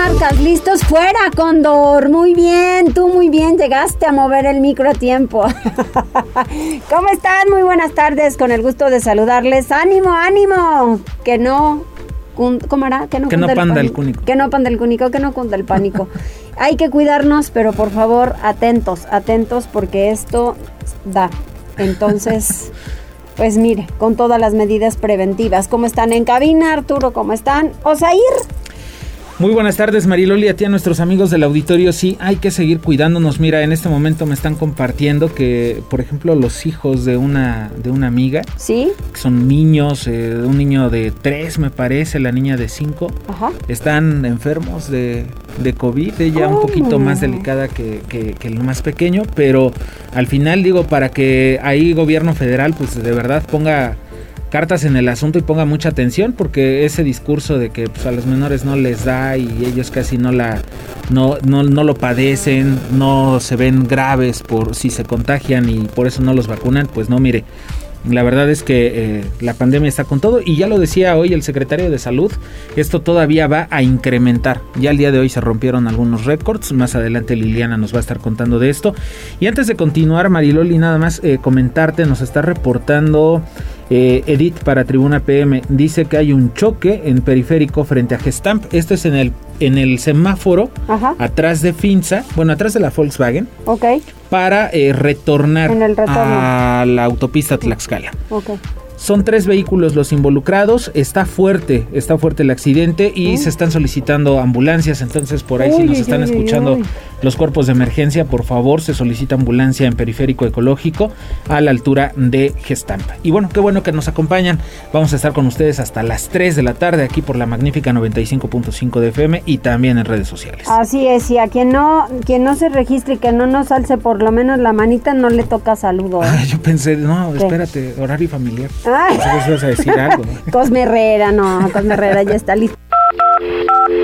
Marcas, listos fuera, Condor. Muy bien, tú muy bien, llegaste a mover el micro a tiempo. ¿Cómo están? Muy buenas tardes, con el gusto de saludarles. Ánimo, ánimo, que no... ¿Cómo era? Que no, que no panda el, cúnico. Que no panda el cúnico, que no cunda el pánico. Hay que cuidarnos, pero por favor, atentos, atentos, porque esto da. Entonces... Pues mire, con todas las medidas preventivas. ¿Cómo están en cabina, Arturo? ¿Cómo están? Osair. Muy buenas tardes, Mariloli, a ti a nuestros amigos del auditorio. Sí, hay que seguir cuidándonos. Mira, en este momento me están compartiendo que, por ejemplo, los hijos de una, de una amiga, ¿Sí? que son niños, eh, un niño de tres, me parece, la niña de cinco, están enfermos de, de COVID. Ella un poquito más delicada que, que, que el más pequeño, pero al final digo, para que ahí gobierno federal, pues de verdad ponga cartas en el asunto y ponga mucha atención porque ese discurso de que pues, a los menores no les da y ellos casi no la no, no, no, lo padecen, no se ven graves por si se contagian y por eso no los vacunan, pues no, mire, la verdad es que eh, la pandemia está con todo y ya lo decía hoy el secretario de salud, esto todavía va a incrementar. Ya el día de hoy se rompieron algunos récords, más adelante Liliana nos va a estar contando de esto. Y antes de continuar, Mariloli, nada más eh, comentarte, nos está reportando eh, Edith para Tribuna PM, dice que hay un choque en periférico frente a Gestamp. Esto es en el, en el semáforo, atrás de Finza, bueno, atrás de la Volkswagen. Ok para eh, retornar a la autopista Tlaxcala. Son tres vehículos los involucrados, está fuerte, está fuerte el accidente y se están solicitando ambulancias, entonces por ahí si nos están escuchando los cuerpos de emergencia, por favor, se solicita ambulancia en periférico ecológico a la altura de Gestampa. Y bueno, qué bueno que nos acompañan. Vamos a estar con ustedes hasta las 3 de la tarde aquí por la magnífica 95.5 de FM y también en redes sociales. Así es, y a quien no, quien no se registre y que no nos alce por lo menos la manita, no le toca saludo. ¿eh? yo pensé, no, espérate, horario familiar. Ay. vas a decir algo. Cosme Herrera, no, Cosme Herrera ya está listo.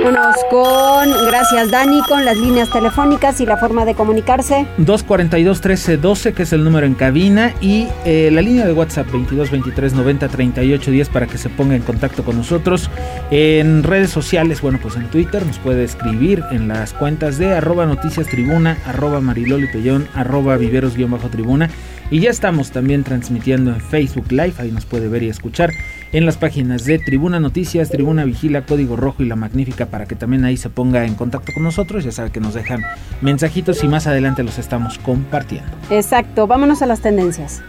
Vámonos con, gracias Dani, con las líneas telefónicas y la forma de comunicarse. 242-1312, que es el número en cabina, y eh, la línea de WhatsApp 2223-903810 para que se ponga en contacto con nosotros. En redes sociales, bueno, pues en Twitter nos puede escribir en las cuentas de arroba noticias tribuna, arroba mariloli pellón, arroba viveros-tribuna. Y ya estamos también transmitiendo en Facebook Live, ahí nos puede ver y escuchar en las páginas de Tribuna Noticias, Tribuna Vigila, Código Rojo y La Magnífica para que también ahí se ponga en contacto con nosotros. Ya sabe que nos dejan mensajitos y más adelante los estamos compartiendo. Exacto, vámonos a las tendencias.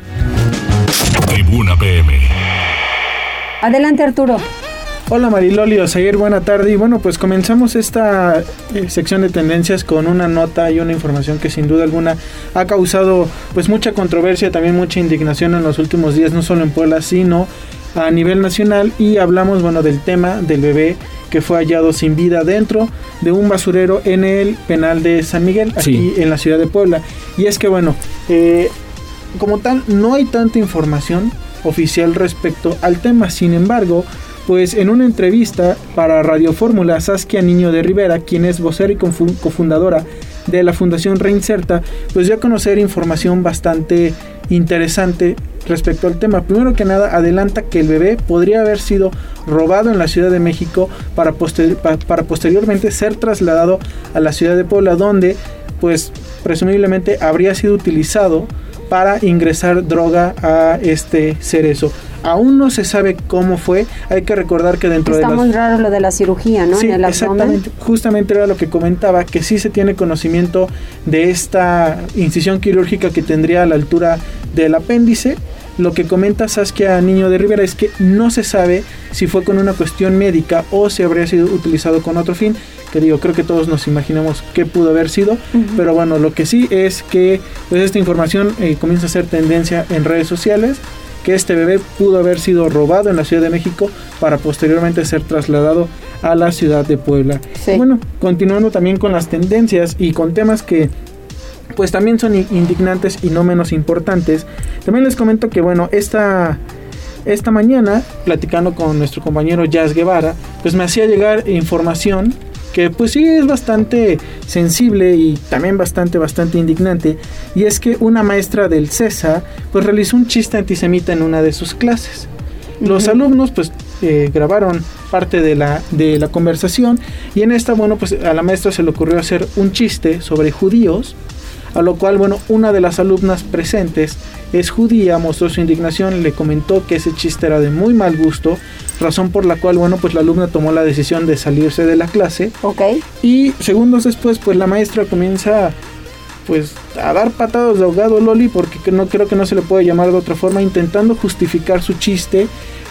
Tribuna PM. Adelante Arturo. Hola Mariloli Oseguir, buena tarde. Y bueno, pues comenzamos esta eh, sección de tendencias con una nota y una información que sin duda alguna ha causado pues mucha controversia, también mucha indignación en los últimos días, no solo en Puebla, sino a nivel nacional. Y hablamos, bueno, del tema del bebé que fue hallado sin vida dentro de un basurero en el penal de San Miguel, aquí en la ciudad de Puebla. Y es que, bueno, eh, como tal, no hay tanta información oficial respecto al tema. Sin embargo, pues en una entrevista para Radio Fórmula, Saskia Niño de Rivera, quien es vocera y cofundadora de la Fundación Reinserta, pues dio a conocer información bastante interesante respecto al tema. Primero que nada, adelanta que el bebé podría haber sido robado en la Ciudad de México para, para posteriormente ser trasladado a la ciudad de Puebla, donde pues presumiblemente habría sido utilizado para ingresar droga a este cerezo. Aún no se sabe cómo fue. Hay que recordar que dentro de Está muy raro lo de la cirugía, ¿no? Sí, exactamente. Justamente era lo que comentaba, que sí se tiene conocimiento de esta incisión quirúrgica que tendría a la altura del apéndice. Lo que comenta Saskia Niño de Rivera es que no se sabe si fue con una cuestión médica o si habría sido utilizado con otro fin. Que digo, creo que todos nos imaginamos qué pudo haber sido. Pero bueno, lo que sí es que pues, esta información eh, comienza a ser tendencia en redes sociales que este bebé pudo haber sido robado en la Ciudad de México para posteriormente ser trasladado a la ciudad de Puebla. Bueno, continuando también con las tendencias y con temas que pues también son indignantes y no menos importantes. También les comento que bueno, esta esta mañana, platicando con nuestro compañero Jazz Guevara, pues me hacía llegar información que pues sí es bastante sensible y también bastante bastante indignante y es que una maestra del CESA pues realizó un chiste antisemita en una de sus clases. Los alumnos pues eh, grabaron parte de la, de la conversación y en esta bueno pues a la maestra se le ocurrió hacer un chiste sobre judíos a lo cual, bueno, una de las alumnas presentes es judía, mostró su indignación, le comentó que ese chiste era de muy mal gusto, razón por la cual, bueno, pues la alumna tomó la decisión de salirse de la clase. Ok. Y segundos después, pues la maestra comienza pues a dar patadas de ahogado Loli porque no creo que no se le puede llamar de otra forma intentando justificar su chiste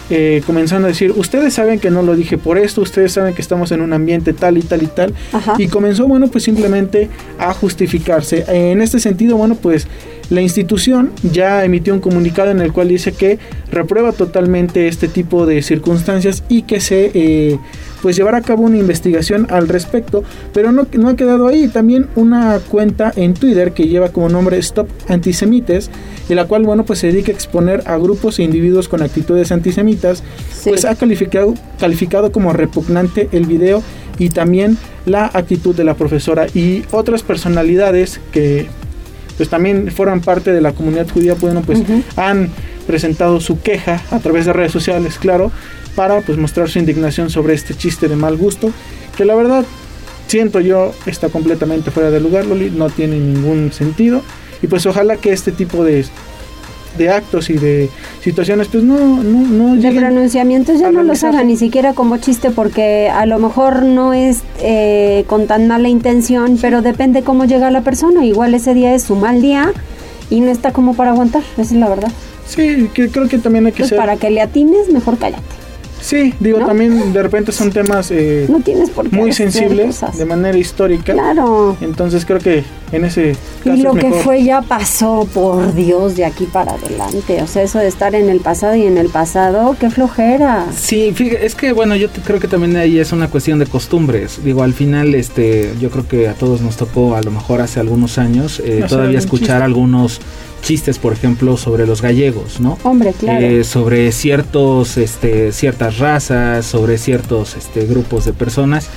eh, comenzando a decir, ustedes saben que no lo dije por esto, ustedes saben que estamos en un ambiente tal y tal y tal. Y comenzó, bueno, pues simplemente a justificarse. En este sentido, bueno, pues la institución ya emitió un comunicado en el cual dice que reprueba totalmente este tipo de circunstancias y que se eh, pues llevará a cabo una investigación al respecto, pero no, no ha quedado ahí, también una cuenta en Twitter que lleva como nombre Stop Antisemites, y la cual bueno pues se dedica a exponer a grupos e individuos con actitudes antisemitas, pues ha calificado, calificado como repugnante el video y también la actitud de la profesora y otras personalidades que pues también forman parte de la comunidad judía, bueno pues han presentado su queja a través de redes sociales, claro, para pues mostrar su indignación sobre este chiste de mal gusto, que la verdad siento yo está completamente fuera de lugar, Loli, no tiene ningún sentido. Y pues ojalá que este tipo de, de actos y de situaciones pues no no no de pronunciamientos ya no los hagan ni siquiera como chiste porque a lo mejor no es eh, con tan mala intención pero depende cómo llega la persona. Igual ese día es su mal día y no está como para aguantar esa es la verdad. Sí que creo que también hay que pues ser para que le atines mejor cállate Sí, digo, también de repente son temas eh, muy sensibles de manera histórica. Claro. Entonces creo que en ese caso. Y lo que fue ya pasó, por Dios, de aquí para adelante. O sea, eso de estar en el pasado y en el pasado, qué flojera. Sí, es que bueno, yo creo que también ahí es una cuestión de costumbres. Digo, al final, este, yo creo que a todos nos tocó, a lo mejor hace algunos años, eh, todavía escuchar algunos chistes, por ejemplo, sobre los gallegos, ¿no? Hombre, claro. Eh, sobre ciertos, este, ciertas razas, sobre ciertos este, grupos de personas.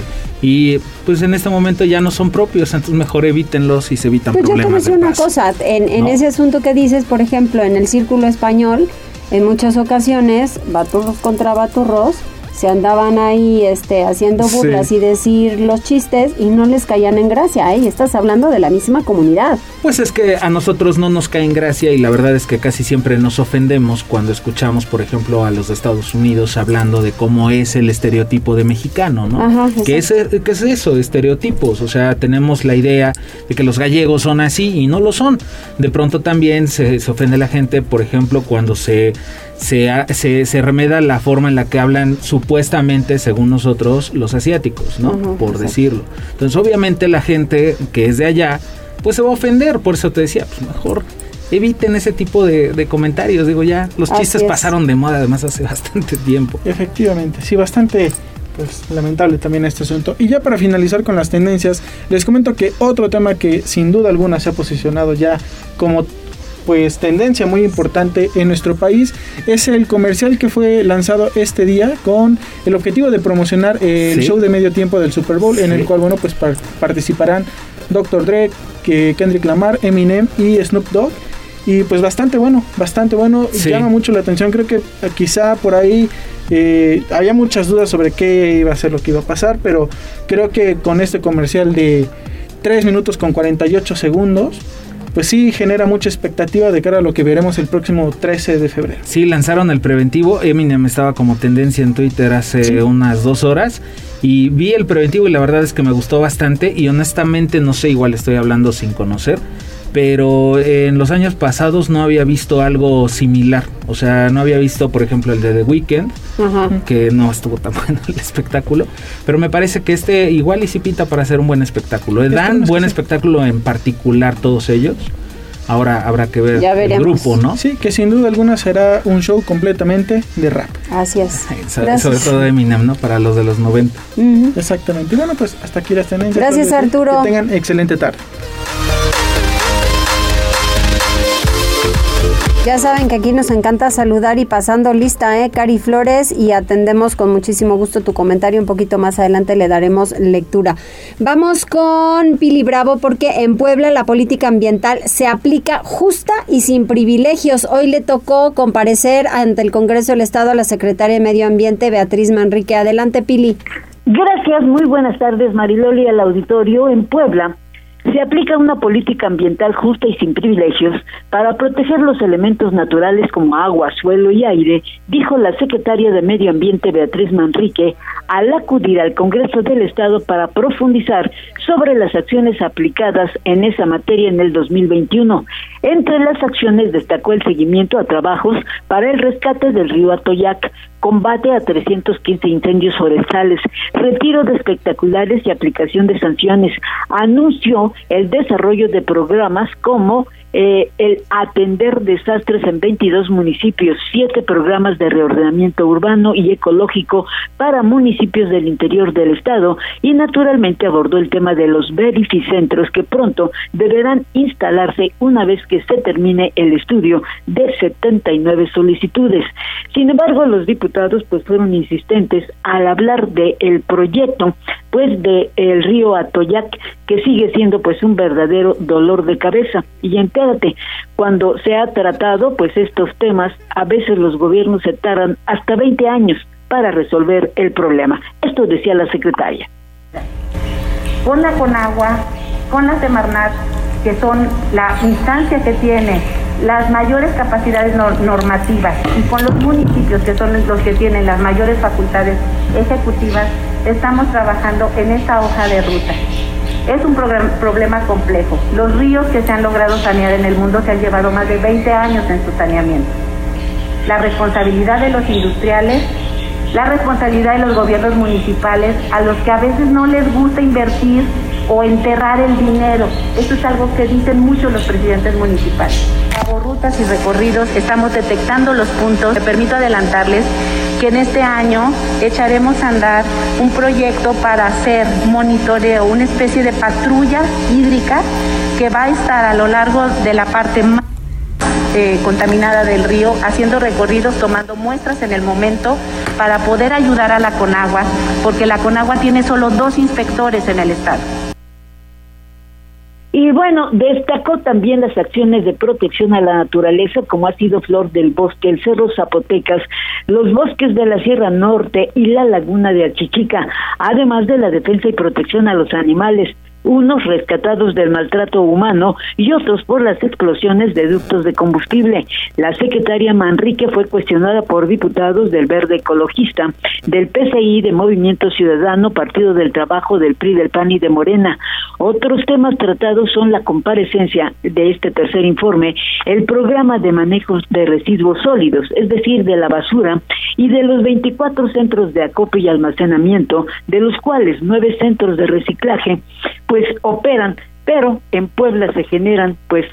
Y pues en este momento ya no son propios, entonces mejor evítenlos y se evitan pues problemas. Yo te una cosa, en, en ese asunto que dices, por ejemplo, en el círculo español, en muchas ocasiones, baturros contra baturros, se andaban ahí este, haciendo burlas y decir los chistes y no les caían en gracia. ¿eh? Estás hablando de la misma comunidad. Pues es que a nosotros no nos cae en gracia y la verdad es que casi siempre nos ofendemos cuando escuchamos, por ejemplo, a los de Estados Unidos hablando de cómo es el estereotipo de mexicano, ¿no? Ajá, ¿Qué, es, ¿Qué es eso? Estereotipos. O sea, tenemos la idea de que los gallegos son así y no lo son. De pronto también se, se ofende la gente, por ejemplo, cuando se se, se, remeda la forma en la que hablan supuestamente, según nosotros, los asiáticos, ¿no? Por decirlo. Entonces, obviamente la gente que es de allá, pues se va a ofender. Por eso te decía, pues mejor eviten ese tipo de, comentarios. Digo, ya los chistes pasaron de moda, además, hace bastante tiempo. Efectivamente, sí, bastante pues lamentable también este asunto. Y ya para finalizar con las tendencias, les comento que otro tema que sin duda alguna se ha posicionado ya como pues tendencia muy importante en nuestro país es el comercial que fue lanzado este día con el objetivo de promocionar el show de medio tiempo del Super Bowl en el cual bueno pues participarán Dr. Dre, Kendrick Lamar, Eminem y Snoop Dogg. Y pues bastante bueno, bastante bueno, llama mucho la atención, creo que eh, quizá por ahí eh, había muchas dudas sobre qué iba a ser lo que iba a pasar, pero creo que con este comercial de 3 minutos con 48 segundos, pues sí genera mucha expectativa de cara a lo que veremos el próximo 13 de febrero. Sí, lanzaron el preventivo. Eminem estaba como tendencia en Twitter hace unas dos horas. Y vi el preventivo y la verdad es que me gustó bastante. Y honestamente no sé, igual estoy hablando sin conocer pero en los años pasados no había visto algo similar. O sea, no había visto, por ejemplo, el de The Weeknd, que no estuvo tan bueno el espectáculo, pero me parece que este igual y si pinta para hacer un buen espectáculo. Dan buen espectáculo en particular todos ellos. Ahora habrá que ver el grupo, ¿no? Sí, que sin duda alguna será un show completamente de rap. Así es. Sobre todo de Eminem, ¿no? Para los de los 90. Exactamente. Y bueno, pues hasta aquí las tendencias. Gracias, Arturo. Que tengan excelente tarde. Ya saben que aquí nos encanta saludar y pasando lista, ¿eh? Cari Flores, y atendemos con muchísimo gusto tu comentario. Un poquito más adelante le daremos lectura. Vamos con Pili Bravo, porque en Puebla la política ambiental se aplica justa y sin privilegios. Hoy le tocó comparecer ante el Congreso del Estado a la secretaria de Medio Ambiente, Beatriz Manrique. Adelante, Pili. Gracias, muy buenas tardes, Mariloli, al auditorio en Puebla. Se aplica una política ambiental justa y sin privilegios para proteger los elementos naturales como agua, suelo y aire, dijo la secretaria de Medio Ambiente Beatriz Manrique al acudir al Congreso del Estado para profundizar sobre las acciones aplicadas en esa materia en el 2021. Entre las acciones destacó el seguimiento a trabajos para el rescate del río Atoyac, combate a 315 incendios forestales, retiro de espectaculares y aplicación de sanciones. Anunció el desarrollo de programas como eh, el atender desastres en 22 municipios, siete programas de reordenamiento urbano y ecológico para municipios del interior del estado y naturalmente abordó el tema de los verificentros que pronto deberán instalarse una vez que se termine el estudio de 79 solicitudes. Sin embargo, los diputados pues fueron insistentes al hablar de el proyecto pues de el río Atoyac que sigue siendo pues un verdadero dolor de cabeza. Y entérate cuando se ha tratado pues estos temas a veces los gobiernos se tardan hasta 20 años para resolver el problema. Esto decía la secretaria. Con la Conagua con la Semarnat que son la instancia que tiene las mayores capacidades normativas y con los municipios que son los que tienen las mayores facultades ejecutivas estamos trabajando en esta hoja de ruta. Es un problema complejo. Los ríos que se han logrado sanear en el mundo se han llevado más de 20 años en su saneamiento. La responsabilidad de los industriales, la responsabilidad de los gobiernos municipales, a los que a veces no les gusta invertir o enterrar el dinero. Esto es algo que dicen mucho los presidentes municipales. Hago rutas y recorridos, estamos detectando los puntos. Me permito adelantarles que en este año echaremos a andar un proyecto para hacer monitoreo, una especie de patrulla hídrica que va a estar a lo largo de la parte más eh, contaminada del río, haciendo recorridos, tomando muestras en el momento para poder ayudar a la Conagua, porque la Conagua tiene solo dos inspectores en el estado. Y bueno, destacó también las acciones de protección a la naturaleza, como ha sido Flor del Bosque, el Cerro Zapotecas, los bosques de la Sierra Norte y la Laguna de Achichica, además de la defensa y protección a los animales unos rescatados del maltrato humano y otros por las explosiones de ductos de combustible. La secretaria Manrique fue cuestionada por diputados del Verde Ecologista, del PCI, de Movimiento Ciudadano, Partido del Trabajo, del PRI, del PAN y de Morena. Otros temas tratados son la comparecencia de este tercer informe, el programa de manejo de residuos sólidos, es decir, de la basura, y de los 24 centros de acopio y almacenamiento, de los cuales nueve centros de reciclaje, pues operan, pero en Puebla se generan pues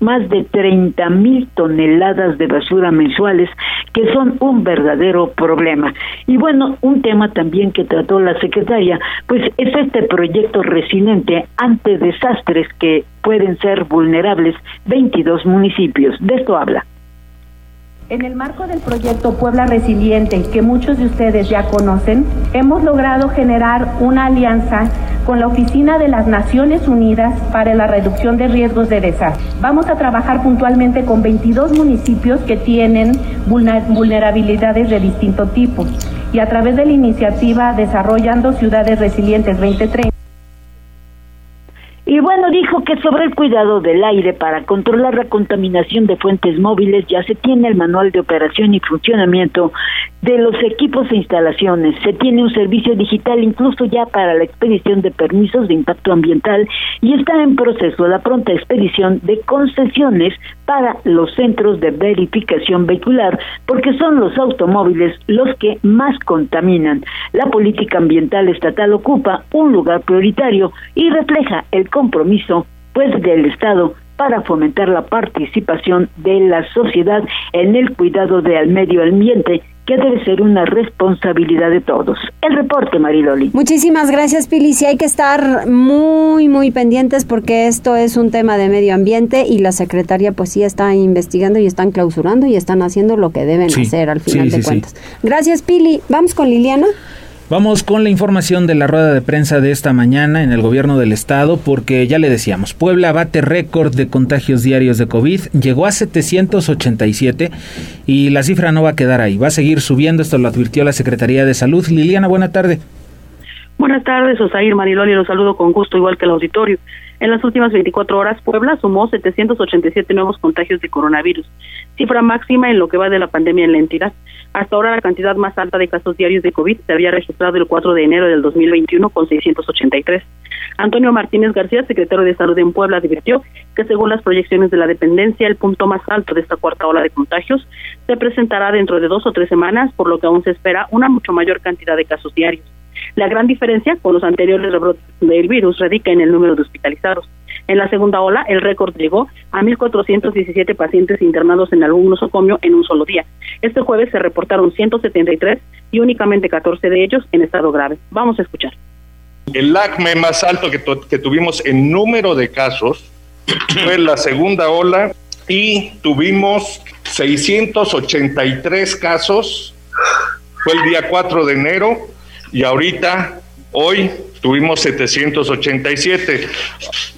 más de 30 mil toneladas de basura mensuales que son un verdadero problema. Y bueno, un tema también que trató la secretaria, pues es este proyecto resiliente ante desastres que pueden ser vulnerables 22 municipios. De esto habla. En el marco del proyecto Puebla Resiliente, que muchos de ustedes ya conocen, hemos logrado generar una alianza con la Oficina de las Naciones Unidas para la Reducción de Riesgos de Desastre. Vamos a trabajar puntualmente con 22 municipios que tienen vulnerabilidades de distinto tipo y a través de la iniciativa Desarrollando Ciudades Resilientes 2030 y bueno, dijo que sobre el cuidado del aire para controlar la contaminación de fuentes móviles ya se tiene el manual de operación y funcionamiento de los equipos e instalaciones. Se tiene un servicio digital incluso ya para la expedición de permisos de impacto ambiental y está en proceso la pronta expedición de concesiones para los centros de verificación vehicular porque son los automóviles los que más contaminan. La política ambiental estatal ocupa un lugar prioritario y refleja el compromiso pues del Estado para fomentar la participación de la sociedad en el cuidado del medio ambiente que debe ser una responsabilidad de todos. El reporte, Mariloli. Muchísimas gracias, Pili. Sí hay que estar muy, muy pendientes porque esto es un tema de medio ambiente y la secretaria pues sí está investigando y están clausurando y están haciendo lo que deben hacer al final de cuentas. Gracias, Pili. Vamos con Liliana. Vamos con la información de la rueda de prensa de esta mañana en el gobierno del estado, porque ya le decíamos, Puebla bate récord de contagios diarios de COVID, llegó a 787 y la cifra no va a quedar ahí, va a seguir subiendo, esto lo advirtió la Secretaría de Salud. Liliana, buena tarde. Buenas tardes, Osair Mariloli, los saludo con gusto, igual que el auditorio. En las últimas 24 horas, Puebla sumó 787 nuevos contagios de coronavirus, cifra máxima en lo que va de la pandemia en la entidad. Hasta ahora la cantidad más alta de casos diarios de COVID se había registrado el 4 de enero del 2021 con 683. Antonio Martínez García, secretario de Salud en Puebla, advirtió que según las proyecciones de la dependencia, el punto más alto de esta cuarta ola de contagios se presentará dentro de dos o tres semanas, por lo que aún se espera una mucho mayor cantidad de casos diarios. La gran diferencia con los anteriores rebrotes del virus radica en el número de hospitalizados. En la segunda ola, el récord llegó a 1.417 pacientes internados en algún nosocomio en un solo día. Este jueves se reportaron 173 y únicamente 14 de ellos en estado grave. Vamos a escuchar. El ACME más alto que, que tuvimos en número de casos fue la segunda ola y tuvimos 683 casos. Fue el día 4 de enero y ahorita, hoy, tuvimos 787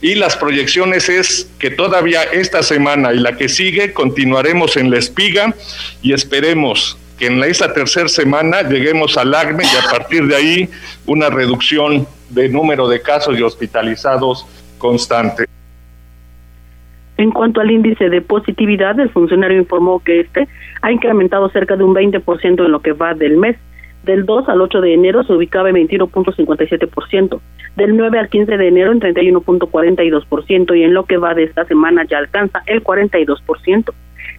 y las proyecciones es que todavía esta semana y la que sigue continuaremos en la espiga y esperemos que en esta tercera semana lleguemos al ACME y a partir de ahí una reducción de número de casos y hospitalizados constante. En cuanto al índice de positividad, el funcionario informó que este ha incrementado cerca de un 20% en lo que va del mes del 2 al 8 de enero se ubicaba en 21.57%, del 9 al 15 de enero en 31.42% y en lo que va de esta semana ya alcanza el 42%.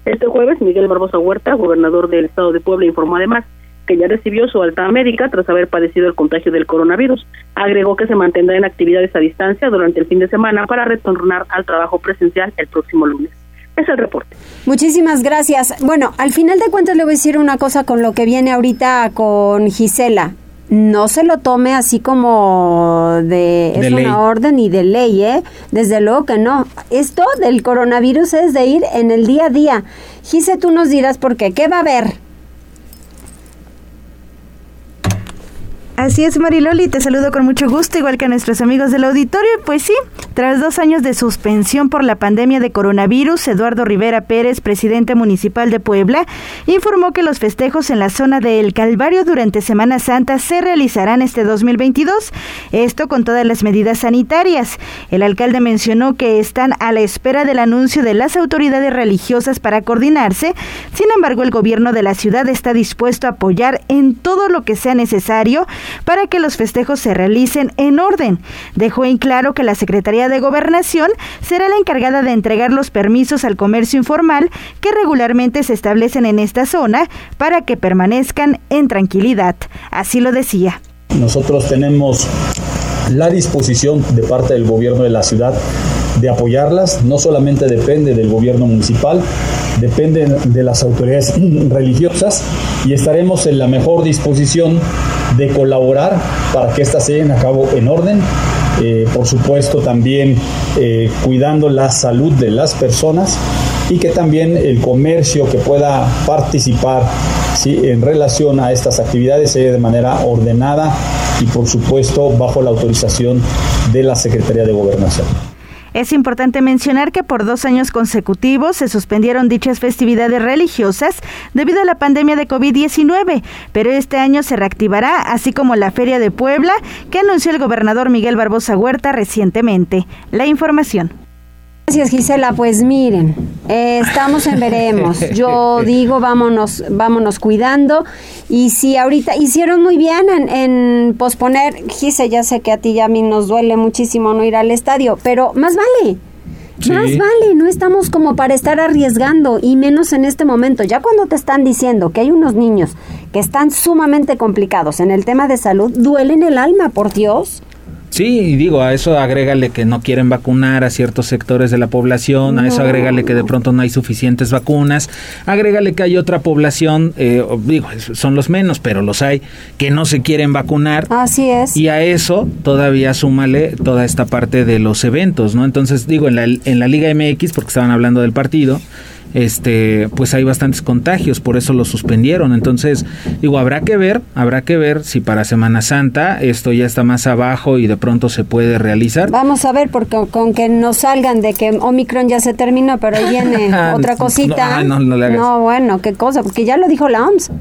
Este jueves, Miguel Barbosa Huerta, gobernador del estado de Puebla, informó además que ya recibió su alta médica tras haber padecido el contagio del coronavirus. Agregó que se mantendrá en actividades a distancia durante el fin de semana para retornar al trabajo presencial el próximo lunes. Es el reporte. Muchísimas gracias. Bueno, al final de cuentas le voy a decir una cosa con lo que viene ahorita con Gisela. No se lo tome así como de, es una orden y de ley, ¿eh? Desde luego que no. Esto del coronavirus es de ir en el día a día. Gise, tú nos dirás por qué. ¿Qué va a haber? Así es, Mariloli, te saludo con mucho gusto, igual que a nuestros amigos del auditorio. Pues sí, tras dos años de suspensión por la pandemia de coronavirus, Eduardo Rivera Pérez, presidente municipal de Puebla, informó que los festejos en la zona del Calvario durante Semana Santa se realizarán este 2022, esto con todas las medidas sanitarias. El alcalde mencionó que están a la espera del anuncio de las autoridades religiosas para coordinarse, sin embargo el gobierno de la ciudad está dispuesto a apoyar en todo lo que sea necesario para que los festejos se realicen en orden. Dejó en claro que la Secretaría de Gobernación será la encargada de entregar los permisos al comercio informal que regularmente se establecen en esta zona para que permanezcan en tranquilidad. Así lo decía. Nosotros tenemos la disposición de parte del gobierno de la ciudad de apoyarlas. No solamente depende del gobierno municipal, depende de las autoridades religiosas y estaremos en la mejor disposición de colaborar para que éstas se lleven a cabo en orden. Eh, por supuesto también eh, cuidando la salud de las personas y que también el comercio que pueda participar ¿sí? en relación a estas actividades se de manera ordenada y por supuesto bajo la autorización de la Secretaría de Gobernación. Es importante mencionar que por dos años consecutivos se suspendieron dichas festividades religiosas debido a la pandemia de COVID-19, pero este año se reactivará, así como la Feria de Puebla, que anunció el gobernador Miguel Barbosa Huerta recientemente. La información. Gracias Gisela, pues miren, eh, estamos en veremos. Yo digo, vámonos, vámonos cuidando. Y si ahorita hicieron muy bien en, posponer, Gisela, ya sé que a ti y a mí nos duele muchísimo no ir al estadio, pero más vale. Más vale, no estamos como para estar arriesgando y menos en este momento. Ya cuando te están diciendo que hay unos niños que están sumamente complicados en el tema de salud, duelen el alma, por Dios. Sí, y digo, a eso agrégale que no quieren vacunar a ciertos sectores de la población, a eso agrégale que de pronto no hay suficientes vacunas, agrégale que hay otra población, eh, digo, son los menos, pero los hay, que no se quieren vacunar. Así es. Y a eso todavía súmale toda esta parte de los eventos, ¿no? Entonces, digo, en la, en la Liga MX, porque estaban hablando del partido, este, pues hay bastantes contagios, por eso lo suspendieron. Entonces, digo, habrá que ver, habrá que ver si para Semana Santa esto ya está más abajo y de pronto se puede realizar. Vamos a ver, porque con que nos salgan de que Omicron ya se terminó, pero viene otra cosita. No, no, no, no, bueno, qué cosa, porque ya lo dijo la OMS.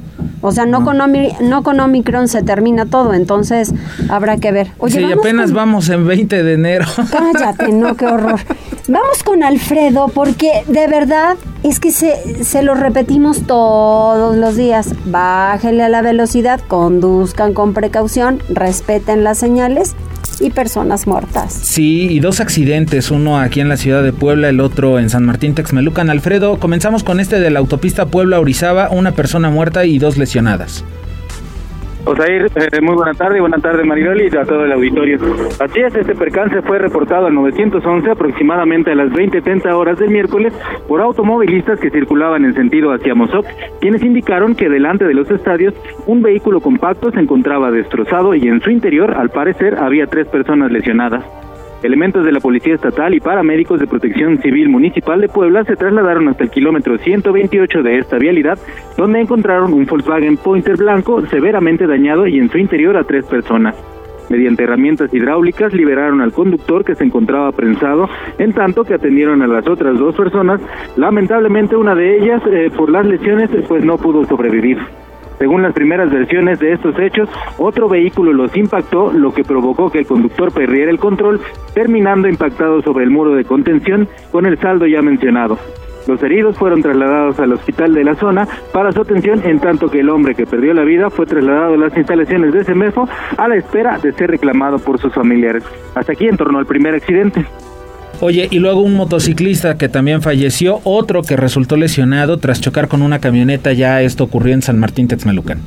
O sea, no, Con, no con Omicron se termina todo, entonces habrá que ver. Oye, sí, apenas vamos en 20 de enero. Cállate, no, qué horror. Vamos con Alfredo, porque de verdad es que se, se lo repetimos todos los días. Bájenle a la velocidad, conduzcan con precaución, respeten las señales y personas muertas. Sí, y dos accidentes, uno aquí en la ciudad de Puebla, el otro en San Martín Texmelucan. Alfredo, comenzamos con este de la autopista Puebla-Orizaba, una persona muerta y dos lesionadas. Osair, eh, muy buena tarde, buena tarde Mariloli y a todo el auditorio. Así es, este percance fue reportado al 911 aproximadamente a las 20.30 horas del miércoles por automovilistas que circulaban en sentido hacia Mozoc, quienes indicaron que delante de los estadios un vehículo compacto se encontraba destrozado y en su interior, al parecer, había tres personas lesionadas. Elementos de la Policía Estatal y paramédicos de Protección Civil Municipal de Puebla se trasladaron hasta el kilómetro 128 de esta vialidad, donde encontraron un Volkswagen Pointer blanco severamente dañado y en su interior a tres personas. Mediante herramientas hidráulicas liberaron al conductor que se encontraba prensado, en tanto que atendieron a las otras dos personas. Lamentablemente una de ellas, eh, por las lesiones, pues no pudo sobrevivir. Según las primeras versiones de estos hechos, otro vehículo los impactó, lo que provocó que el conductor perdiera el control, terminando impactado sobre el muro de contención con el saldo ya mencionado. Los heridos fueron trasladados al hospital de la zona para su atención, en tanto que el hombre que perdió la vida fue trasladado a las instalaciones de Semefo a la espera de ser reclamado por sus familiares. Hasta aquí en torno al primer accidente. Oye, y luego un motociclista que también falleció, otro que resultó lesionado tras chocar con una camioneta, ya esto ocurrió en San Martín Texmelucan.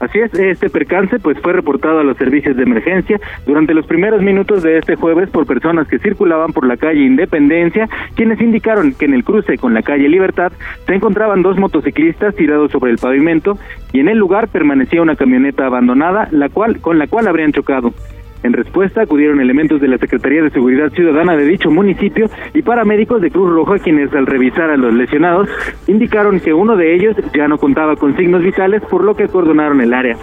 Así es, este percance pues fue reportado a los servicios de emergencia durante los primeros minutos de este jueves por personas que circulaban por la calle Independencia, quienes indicaron que en el cruce con la calle Libertad se encontraban dos motociclistas tirados sobre el pavimento y en el lugar permanecía una camioneta abandonada, la cual con la cual habrían chocado. En respuesta acudieron elementos de la Secretaría de Seguridad Ciudadana de dicho municipio y paramédicos de Cruz Roja quienes al revisar a los lesionados indicaron que uno de ellos ya no contaba con signos vitales por lo que acordonaron el área.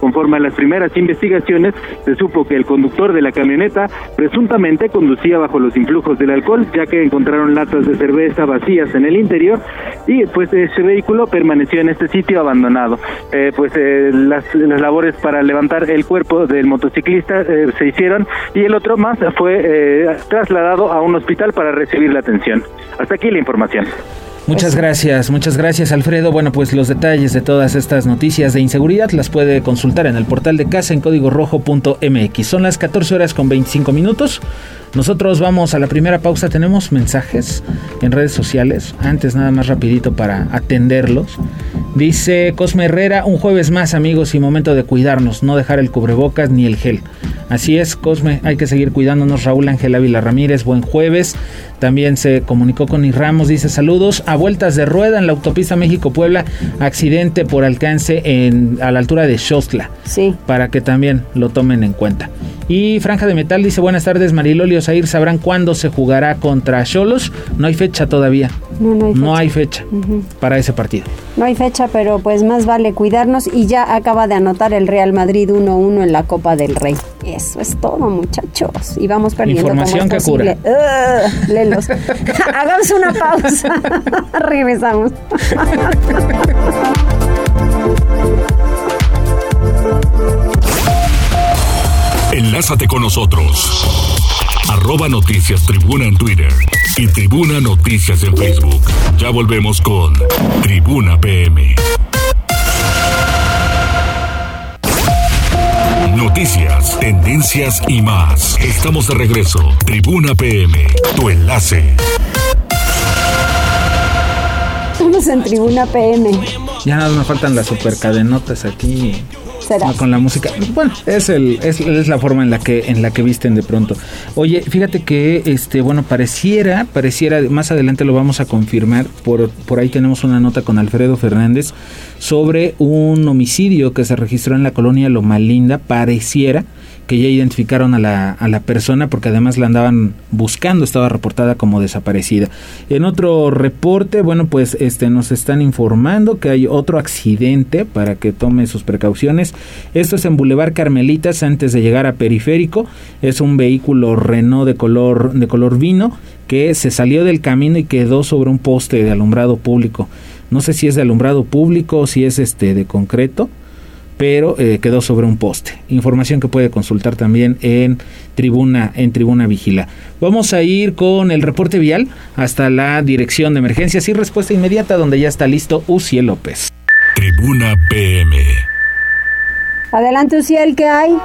Conforme a las primeras investigaciones, se supo que el conductor de la camioneta presuntamente conducía bajo los influjos del alcohol, ya que encontraron latas de cerveza vacías en el interior y pues ese vehículo permaneció en este sitio abandonado. Eh, pues eh, las, labores para levantar el cuerpo del motociclista eh, se hicieron y el otro más fue trasladado a un hospital para recibir la atención. Hasta aquí la información. Muchas gracias, muchas gracias Alfredo. Bueno, pues los detalles de todas estas noticias de inseguridad las puede consultar en el portal de casa en código rojo.mx. Son las 14 horas con 25 minutos. Nosotros vamos a la primera pausa, tenemos mensajes en redes sociales, antes nada más rapidito para atenderlos. Dice Cosme Herrera, un jueves más amigos y momento de cuidarnos, no dejar el cubrebocas ni el gel. Así es, Cosme, hay que seguir cuidándonos. Raúl Ángel Ávila Ramírez, buen jueves. También se comunicó con Ramos, dice saludos. A vueltas de rueda en la autopista México-Puebla, accidente por alcance en, a la altura de Xostla. Sí. Para que también lo tomen en cuenta. Y Franja de Metal dice buenas tardes Mariloli Osair, ¿sabrán cuándo se jugará contra Cholos? No hay fecha todavía. No, hay fecha, para ese partido. No hay fecha, pero pues más vale cuidarnos y ya acaba de anotar el Real Madrid 1-1 en la Copa del Rey. Eso es todo, muchachos. Y vamos perdiendo. Información que cura. Hagamos una pausa. Regresamos. Enlázate con nosotros. Arroba Noticias Tribuna en Twitter y Tribuna Noticias en Facebook. Ya volvemos con Tribuna PM. Noticias, tendencias y más. Estamos de regreso. Tribuna PM, tu enlace. Estamos en Tribuna PM. Ya nada me faltan las supercadenotas aquí con la música. Bueno, es el es, es, la forma en la que en la que visten de pronto. Oye, fíjate que este bueno, pareciera, pareciera más adelante lo vamos a confirmar, por por ahí tenemos una nota con Alfredo Fernández sobre un homicidio que se registró en la colonia Loma Linda, pareciera que ya identificaron a la, a la persona porque además la andaban buscando, estaba reportada como desaparecida. En otro reporte, bueno, pues este nos están informando que hay otro accidente para que tome sus precauciones. Esto es en Boulevard Carmelitas antes de llegar a Periférico. Es un vehículo Renault de color de color vino que se salió del camino y quedó sobre un poste de alumbrado público. No sé si es de alumbrado público o si es este de concreto pero eh, quedó sobre un poste. Información que puede consultar también en Tribuna en Tribuna Vigila. Vamos a ir con el reporte vial hasta la Dirección de Emergencias y Respuesta Inmediata donde ya está listo Uciel López. Tribuna PM. Adelante Uciel, ¿qué hay?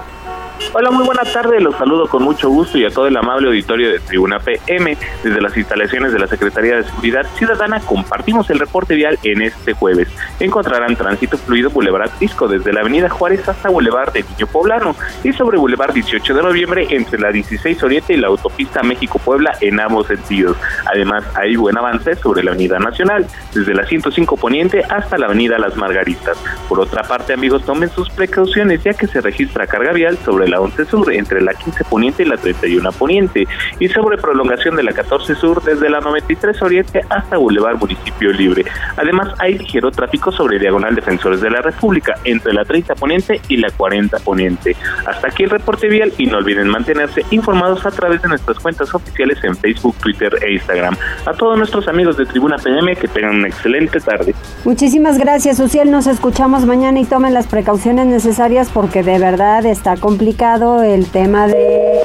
Hola, muy buena tarde. Los saludo con mucho gusto y a todo el amable auditorio de Tribuna PM. Desde las instalaciones de la Secretaría de Seguridad Ciudadana compartimos el reporte vial en este jueves. Encontrarán tránsito fluido Boulevard Disco desde la Avenida Juárez hasta Boulevard de Niño Poblano y sobre Boulevard 18 de Noviembre entre la 16 Oriente y la autopista México-Puebla en ambos sentidos. Además, hay buen avance sobre la Avenida Nacional, desde la 105 Poniente hasta la Avenida Las Margaritas. Por otra parte, amigos, tomen sus precauciones ya que se registra carga vial sobre la 11 Sur entre la 15 Poniente y la 31 Poniente y sobre prolongación de la 14 Sur desde la 93 Oriente hasta Boulevard Municipio Libre. Además hay ligero tráfico sobre Diagonal Defensores de la República entre la 30 Poniente y la 40 Poniente. Hasta aquí el reporte vial y no olviden mantenerse informados a través de nuestras cuentas oficiales en Facebook, Twitter e Instagram. A todos nuestros amigos de Tribuna PM que tengan una excelente tarde. Muchísimas gracias, Uciel. Nos escuchamos mañana y tomen las precauciones necesarias porque de verdad está complicado el tema de eh,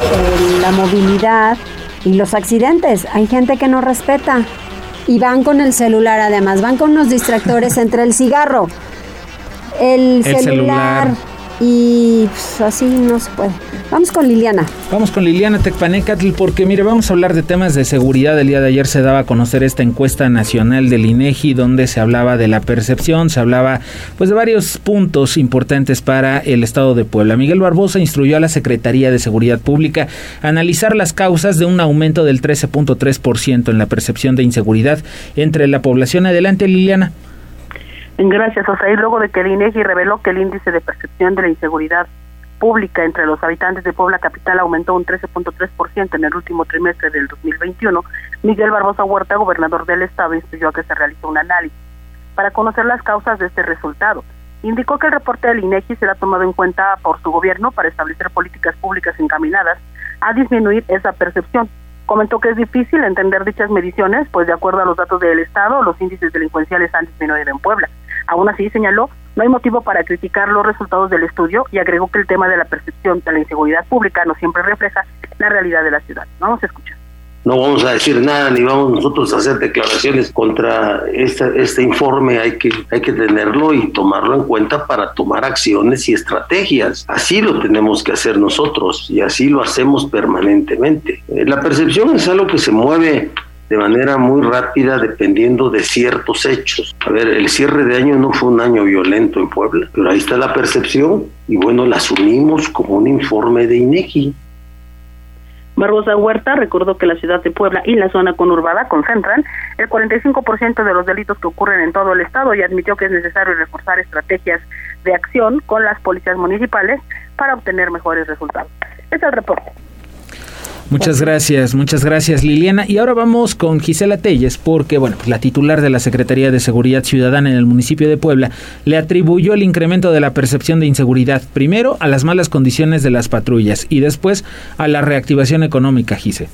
la movilidad y los accidentes. Hay gente que no respeta y van con el celular, además, van con unos distractores entre el cigarro, el, celular, y pues, así no se puede. Vamos con Liliana. Vamos con Liliana Tecpanecatl porque mire, vamos a hablar de temas de seguridad. El día de ayer se daba a conocer esta encuesta nacional del INEGI donde se hablaba de la percepción, se hablaba pues de varios puntos importantes para el estado de Puebla. Miguel Barbosa instruyó a la Secretaría de Seguridad Pública a analizar las causas de un aumento del 13.3% en la percepción de inseguridad entre la población. Adelante, Liliana. Gracias, Osaí. Luego de que el INEGI reveló que el índice de percepción de la inseguridad pública entre los habitantes de Puebla Capital aumentó un 13.3% en el último trimestre del 2021, Miguel Barbosa Huerta, gobernador del estado, instruyó a que se realizó un análisis para conocer las causas de este resultado. Indicó que el reporte del INEGI será tomado en cuenta por su gobierno para establecer políticas públicas encaminadas a disminuir esa percepción. Comentó que es difícil entender dichas mediciones, pues de acuerdo a los datos del Estado, los índices delincuenciales han disminuido en Puebla. Aún así, señaló, no hay motivo para criticar los resultados del estudio y agregó que el tema de la percepción de la inseguridad pública no siempre refleja la realidad de la ciudad. Vamos a escuchar no vamos a decir nada ni vamos nosotros a hacer declaraciones contra este, este informe, hay que, hay que tenerlo y tomarlo en cuenta para tomar acciones y estrategias. Así lo tenemos que hacer nosotros y así lo hacemos permanentemente. Eh, la percepción es algo que se mueve de manera muy rápida dependiendo de ciertos hechos. A ver, el cierre de año no fue un año violento en Puebla, pero ahí está la percepción y bueno, la asumimos como un informe de INEGI. Barbosa Huerta recordó que la ciudad de Puebla y la zona conurbada concentran el 45% de los delitos que ocurren en todo el estado y admitió que es necesario reforzar estrategias de acción con las policías municipales para obtener mejores resultados. Es el reporte. Muchas gracias, muchas gracias Liliana. Y ahora vamos con Gisela Telles, porque bueno, pues la titular de la Secretaría de Seguridad Ciudadana en el municipio de Puebla le atribuyó el incremento de la percepción de inseguridad, primero a las malas condiciones de las patrullas y después a la reactivación económica, Gise.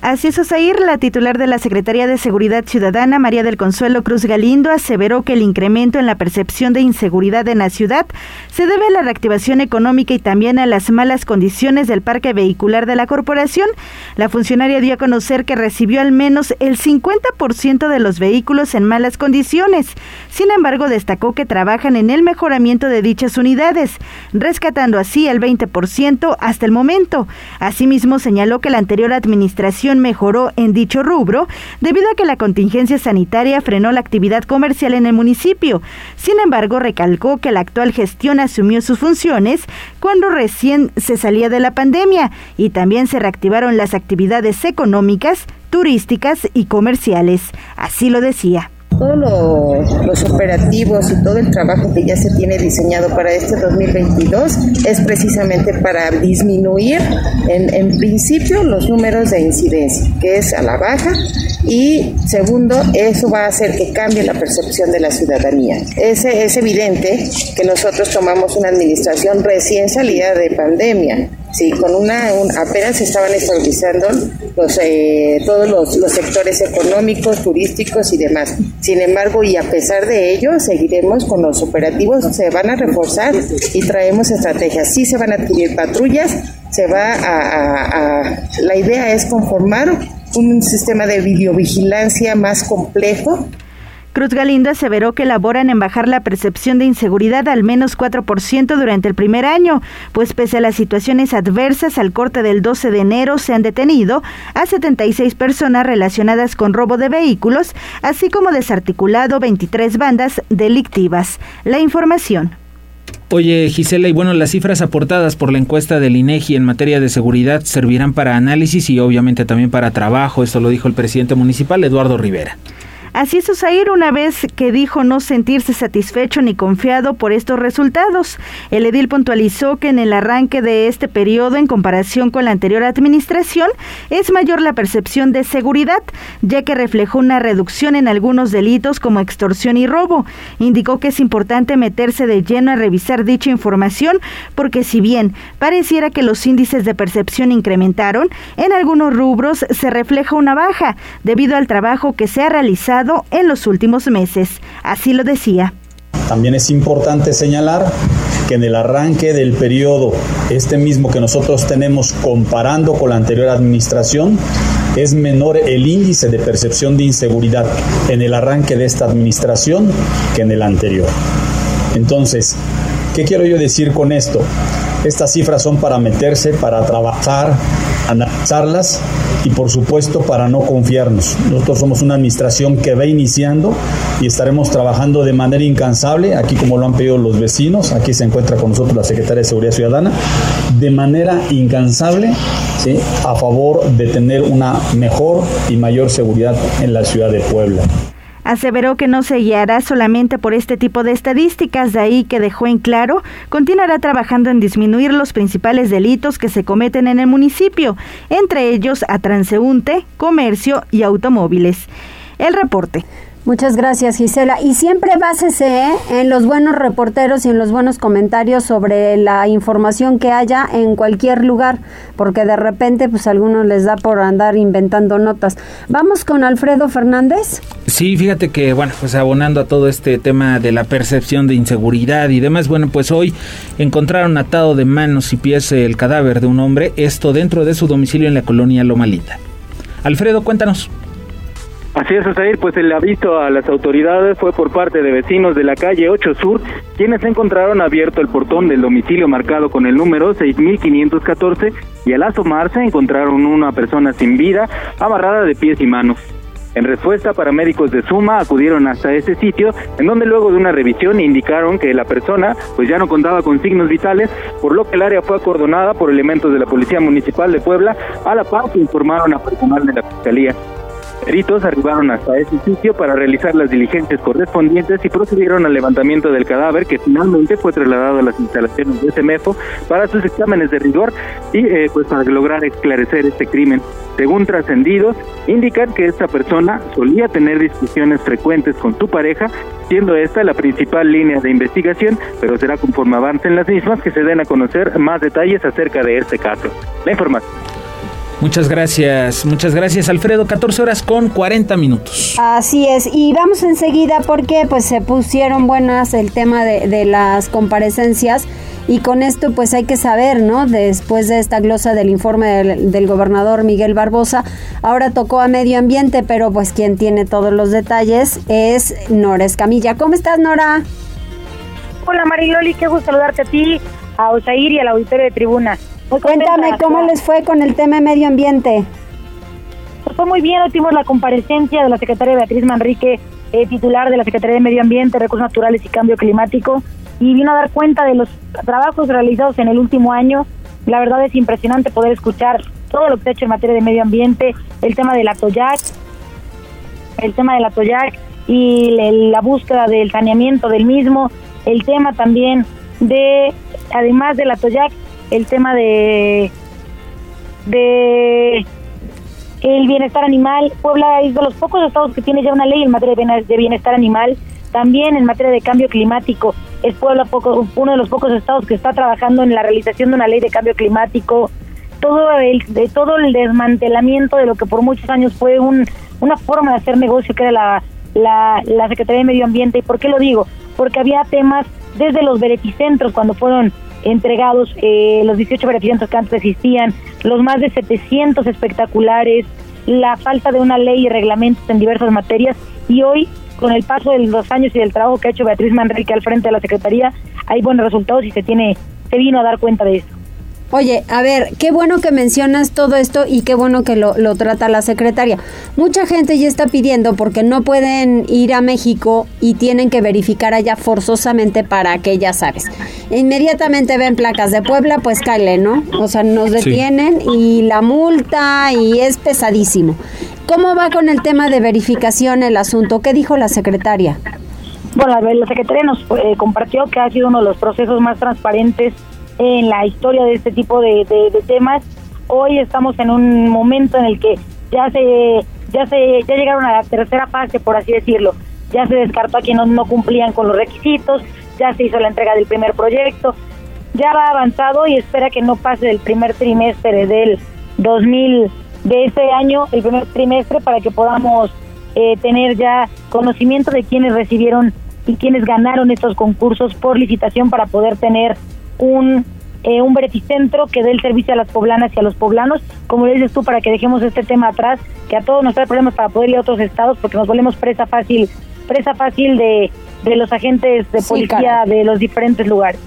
Así es, Osair, la titular de la Secretaría de Seguridad Ciudadana, María del Consuelo Cruz Galindo, aseveró que el incremento en la percepción de inseguridad en la ciudad se debe a la reactivación económica y también a las malas condiciones del parque vehicular de la corporación. La funcionaria dio a conocer que recibió al menos el 50% de los vehículos en malas condiciones. Sin embargo, destacó que trabajan en el mejoramiento de dichas unidades, rescatando así el 20% hasta el momento. Asimismo, señaló que la anterior administración mejoró en dicho rubro debido a que la contingencia sanitaria frenó la actividad comercial en el municipio. Sin embargo, recalcó que la actual gestión asumió sus funciones cuando recién se salía de la pandemia y también se reactivaron las actividades económicas, turísticas y comerciales. Así lo decía todos los, operativos y todo el trabajo que ya se tiene diseñado para este 2022 es precisamente para disminuir en, en principio los números de incidencia, que es a la baja, y segundo, eso va a hacer que cambie la percepción de la ciudadanía. Es, es evidente que nosotros tomamos una administración recién salida de pandemia Sí, con una, apenas se estaban estabilizando los, eh, todos los, los, sectores económicos, turísticos y demás. Sin embargo, y a pesar de ello, seguiremos con los operativos, se van a reforzar y traemos estrategias. Sí se van a adquirir patrullas, se va a, a la idea es conformar un sistema de videovigilancia más complejo Cruz Galindo aseveró que laboran en bajar la percepción de inseguridad al menos 4% durante el primer año, pues pese a las situaciones adversas al corte del 12 de enero se han detenido a 76 personas relacionadas con robo de vehículos, así como desarticulado 23 bandas delictivas. La información. Oye, Gisela, y bueno, las cifras aportadas por la encuesta del INEGI en materia de seguridad servirán para análisis y obviamente también para trabajo, esto lo dijo el presidente municipal Eduardo Rivera. Así es una vez que dijo no sentirse satisfecho ni confiado por estos resultados. El edil puntualizó que en el arranque de este periodo, en comparación con la anterior administración, es mayor la percepción de seguridad, ya que reflejó una reducción en algunos delitos como extorsión y robo. Indicó que es importante meterse de lleno a revisar dicha información, porque si bien pareciera que los índices de percepción incrementaron, en algunos rubros se refleja una baja, debido al trabajo que se ha realizado en los últimos meses. Así lo decía. También es importante señalar que en el arranque del periodo, este mismo que nosotros tenemos comparando con la anterior administración, es menor el índice de percepción de inseguridad en el arranque de esta administración que en el anterior. Entonces, ¿qué quiero yo decir con esto? Estas cifras son para meterse, para trabajar, analizarlas y por supuesto para no confiarnos. Nosotros somos una administración que va iniciando y estaremos trabajando de manera incansable, aquí como lo han pedido los vecinos, aquí se encuentra con nosotros la Secretaria de Seguridad Ciudadana, de manera incansable a favor de tener una mejor y mayor seguridad en la ciudad de Puebla. Aseveró que no se guiará solamente por este tipo de estadísticas, de ahí que dejó en claro, continuará trabajando en disminuir los principales delitos que se cometen en el municipio, entre ellos a transeúnte, comercio y automóviles. El reporte. Muchas gracias, Gisela. Y siempre básese ¿eh? en los buenos reporteros y en los buenos comentarios sobre la información que haya en cualquier lugar, porque de repente, pues algunos les da por andar inventando notas. Vamos con Alfredo Fernández. Sí, fíjate que, bueno, pues abonando a todo este tema de la percepción de inseguridad y demás, bueno, pues hoy encontraron atado de manos y pies el cadáver de un hombre, esto dentro de su domicilio en la colonia Lomalita. Alfredo, cuéntanos. Así es, Osair, pues el aviso a las autoridades fue por parte de vecinos de la calle 8 Sur, quienes encontraron abierto el portón del domicilio marcado con el número 6514 y al asomarse encontraron una persona sin vida, amarrada de pies y manos. En respuesta, paramédicos de Suma acudieron hasta ese sitio, en donde luego de una revisión indicaron que la persona pues ya no contaba con signos vitales, por lo que el área fue acordonada por elementos de la Policía Municipal de Puebla, a la par que informaron a personal de la Fiscalía. Peritos arribaron hasta ese sitio para realizar las diligencias correspondientes y procedieron al levantamiento del cadáver que finalmente fue trasladado a las instalaciones de SEMEFO para sus exámenes de rigor y eh, pues para lograr esclarecer este crimen. Según trascendidos, indican que esta persona solía tener discusiones frecuentes con su pareja, siendo esta la principal línea de investigación, pero será conforme avancen las mismas que se den a conocer más detalles acerca de este caso. La información. Muchas gracias, muchas gracias Alfredo, 14 horas con 40 minutos. Así es, y vamos enseguida porque pues se pusieron buenas el tema de, las comparecencias y con esto pues hay que saber, ¿no? Después de esta glosa del informe del, del, gobernador Miguel Barbosa, ahora tocó a medio ambiente, pero pues quien tiene todos los detalles es Nora Escamilla. ¿Cómo estás Nora? Hola Mariloli, qué gusto saludarte a ti, a Osair y al auditorio de tribuna. Cuéntame cómo les fue con el tema de medio ambiente. fue muy bien, tuvimos la comparecencia de la secretaria Beatriz Manrique, eh, titular de la Secretaría de Medio Ambiente, Recursos Naturales y Cambio Climático, y vino a dar cuenta de los trabajos realizados en el último año. La verdad es impresionante poder escuchar todo lo que se ha hecho en materia de medio ambiente, el tema del Atoyac, el tema del Atoyac y la búsqueda del saneamiento del mismo, el tema también de, además del Atoyac, el tema de de el bienestar animal. Puebla es de los pocos estados que tiene ya una ley en materia de bienestar animal. También en materia de cambio climático, es Puebla poco, uno de los pocos estados que está trabajando en la realización de una ley de cambio climático. Todo el, de todo el desmantelamiento de lo que por muchos años fue un, una forma de hacer negocio que era la, la, la Secretaría de Medio Ambiente. ¿Y por qué lo digo? Porque había temas desde los beneficentros cuando fueron entregados eh, los 18 beneficios que antes existían, los más de 700 espectaculares, la falta de una ley y reglamentos en diversas materias y hoy con el paso de los años y del trabajo que ha hecho Beatriz Manrique al frente de la Secretaría hay buenos resultados y se tiene se vino a dar cuenta de eso. Oye, a ver, qué bueno que mencionas todo esto y qué bueno que lo, lo, trata la secretaria. Mucha gente ya está pidiendo porque no pueden ir a México y tienen que verificar allá forzosamente para que ya sabes. Inmediatamente ven placas de Puebla, pues cáele, ¿no? O sea, nos detienen y la multa y es pesadísimo. ¿Cómo va con el tema de verificación el asunto? ¿Qué dijo la secretaria? Bueno, a ver, la secretaria nos eh, compartió que ha sido uno de los procesos más transparentes en la historia de este tipo de, temas. Hoy estamos en un momento en el que ya se ya se ya llegaron a la tercera fase, por así decirlo. Ya se descartó a quienes no, cumplían con los requisitos, ya se hizo la entrega del primer proyecto, ya va avanzado y espera que no pase del primer trimestre del 2000 de este año, el primer trimestre, para que podamos eh, tener ya conocimiento de quienes recibieron y quienes ganaron estos concursos por licitación para poder tener un, eh, un beneficentro que dé el servicio a las poblanas y a los poblanos, como le dices tú, para que dejemos este tema atrás, que a todos nos trae problemas para poder ir a otros estados, porque nos volvemos presa fácil, presa fácil de, de los agentes de policía de los diferentes lugares.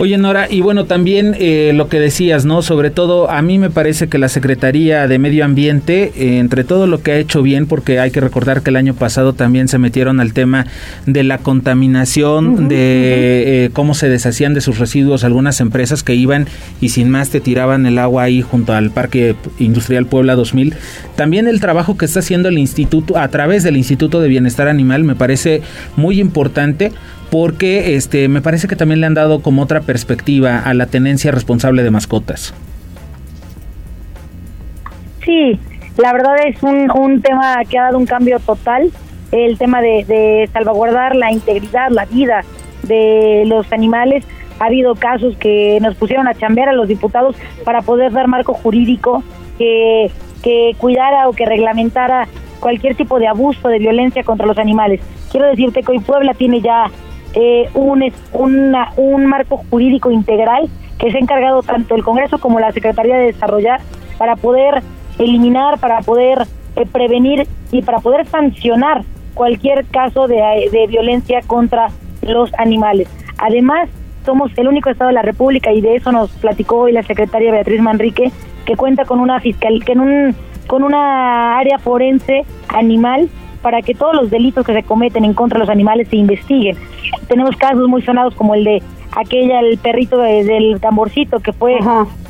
Oye, Nora, y bueno, también eh, lo que decías, ¿no? Sobre todo, a mí me parece que la Secretaría de Medio Ambiente, eh, entre todo lo que ha hecho bien, porque hay que recordar que el año pasado también se metieron al tema de la contaminación, de eh, cómo se deshacían de sus residuos algunas empresas que iban y sin más te tiraban el agua ahí junto al Parque Industrial Puebla 2000. También el trabajo que está haciendo el instituto, a través del Instituto de Bienestar Animal, me parece muy importante porque este me parece que también le han dado como otra perspectiva a la tenencia responsable de mascotas. Sí, la verdad es un, un tema que ha dado un cambio total, el tema de, salvaguardar la integridad, la vida de los animales. Ha habido casos que nos pusieron a chambear a los diputados para poder dar marco jurídico que, que cuidara o que reglamentara cualquier tipo de abuso, de violencia contra los animales. Quiero decirte que hoy Puebla tiene ya eh, un, marco jurídico integral que se ha encargado tanto el Congreso como la Secretaría de desarrollar para poder eliminar, para poder eh, prevenir y para poder sancionar cualquier caso de, violencia contra los animales. Además, somos el único estado de la República y de eso nos platicó hoy la secretaria Beatriz Manrique que cuenta con una fiscal que un con una área forense animal para que todos los delitos que se cometen en contra de los animales se investiguen. Tenemos casos muy sonados como el de aquella, el perrito del tamborcito que fue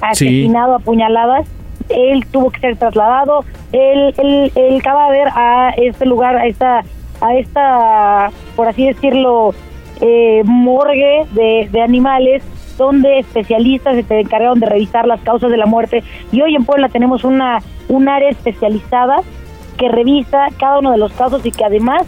asesinado a puñaladas. Él tuvo que ser trasladado, el, el, el cadáver a este lugar, a esta, a esta por así decirlo, eh, morgue de, de animales donde especialistas se encargaron de revisar las causas de la muerte. Y hoy en Puebla tenemos una un área especializada que revisa cada uno de los casos y que además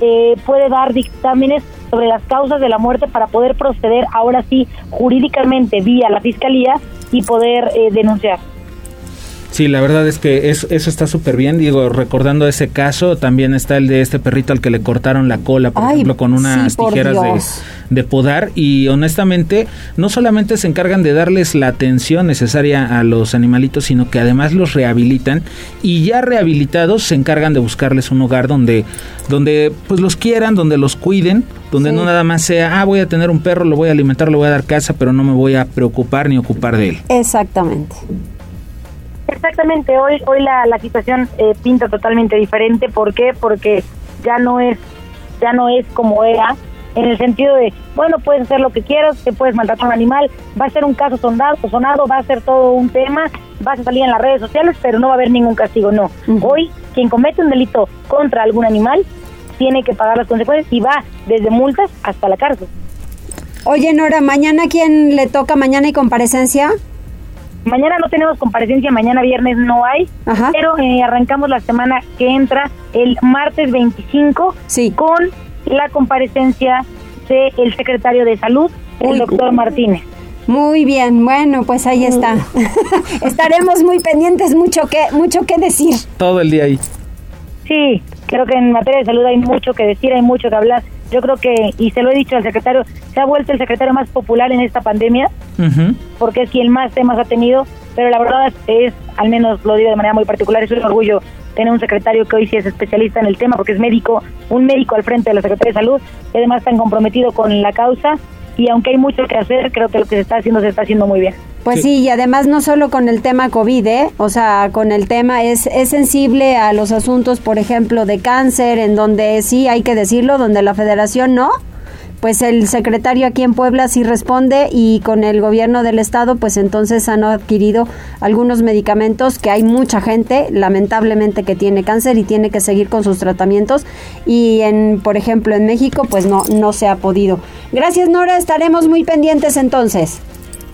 eh, puede dar dictámenes sobre las causas de la muerte para poder proceder ahora sí jurídicamente vía la fiscalía y poder eh, denunciar. Sí, la verdad es que eso, eso está súper bien. Digo, recordando ese caso, también está el de este perrito al que le cortaron la cola, por ejemplo, con unas tijeras de, de, podar. Y honestamente, no solamente se encargan de darles la atención necesaria a los animalitos, sino que además los rehabilitan. Y ya rehabilitados se encargan de buscarles un hogar donde, donde pues los quieran, donde los cuiden, donde no nada más sea, ah, voy a tener un perro, lo voy a alimentar, lo voy a dar casa, pero no me voy a preocupar ni ocupar de él. Exactamente. Exactamente. Hoy, hoy la, la situación eh, pinta totalmente diferente. ¿Por qué? Porque ya no es, ya no es como era en el sentido de, bueno, puedes hacer lo que quieras, te puedes maltratar a un animal, va a ser un caso sondado, sonado, va a ser todo un tema, vas a salir en las redes sociales, pero no va a haber ningún castigo, no. Hoy, quien comete un delito contra algún animal tiene que pagar las consecuencias y va desde multas hasta la cárcel. Oye, Nora, ¿mañana quién le toca? ¿Mañana hay comparecencia? Mañana no tenemos comparecencia, mañana viernes no hay, pero eh, arrancamos la semana que entra el martes 25 con la comparecencia del el secretario de Salud, el doctor Martínez. Muy bien, bueno, pues ahí está. Estaremos muy pendientes, mucho que, mucho que decir. Todo el día ahí. Sí, creo que en materia de salud hay mucho que decir, hay mucho que hablar. Yo creo que, y se lo he dicho al secretario, se ha vuelto el secretario más popular en esta pandemia, porque es quien más temas ha tenido, pero la verdad es, al menos lo digo de manera muy particular, es un orgullo tener un secretario que hoy sí es especialista en el tema, porque es médico, un médico al frente de la Secretaría de Salud, y además tan comprometido con la causa, y aunque hay mucho que hacer, creo que lo que se está haciendo se está haciendo muy bien. Pues sí. y además no solo con el tema COVID, ¿eh? o sea, con el tema es, es sensible a los asuntos, por ejemplo, de cáncer, en donde sí hay que decirlo, donde la federación no, pues el secretario aquí en Puebla sí responde y con el gobierno del estado pues entonces han adquirido algunos medicamentos que hay mucha gente lamentablemente que tiene cáncer y tiene que seguir con sus tratamientos y en por ejemplo en México pues no no se ha podido. Gracias Nora, estaremos muy pendientes entonces.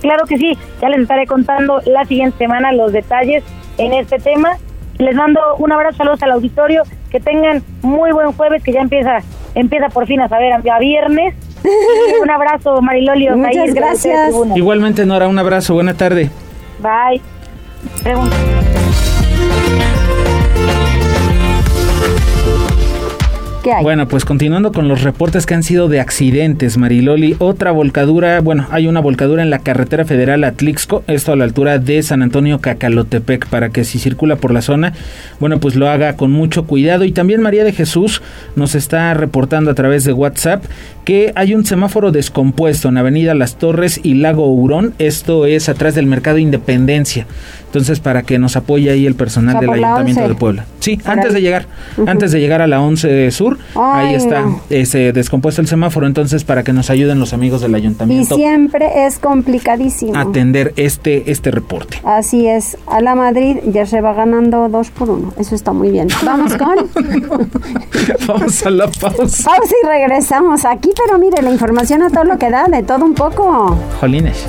Claro que sí, ya les estaré contando la siguiente semana los detalles en este tema. Les mando un abrazo, saludos al auditorio, que tengan muy buen jueves, que ya empieza empieza por fin a saber a viernes. un abrazo, Marilolio. Muchas gracias. Igualmente, Nora, un abrazo. Buena tarde. Bye. Bueno, pues continuando con los reportes que han sido de accidentes, Mariloli, otra volcadura, bueno, hay una volcadura en la carretera federal Atlixco, esto a la altura de San Antonio Cacalotepec, para que si circula por la zona, bueno, pues lo haga con mucho cuidado. Y también María de Jesús nos está reportando a través de WhatsApp que hay un semáforo descompuesto en Avenida Las Torres y Lago Hurón, esto es atrás del Mercado Independencia. Entonces, para que nos apoye ahí el personal del Ayuntamiento de Puebla. Sí, antes de llegar, antes de llegar a la 11 Sur, ahí está ese descompuesto el semáforo, entonces para que nos ayuden los amigos del Ayuntamiento. Y siempre es complicadísimo. Atender este, este reporte. Así es, a la Madrid ya se va ganando dos por uno, eso está muy bien. Vamos con... Vamos a la pausa. Pausa y regresamos aquí, pero mire, la información a todo lo que da, de todo un poco. Jolines.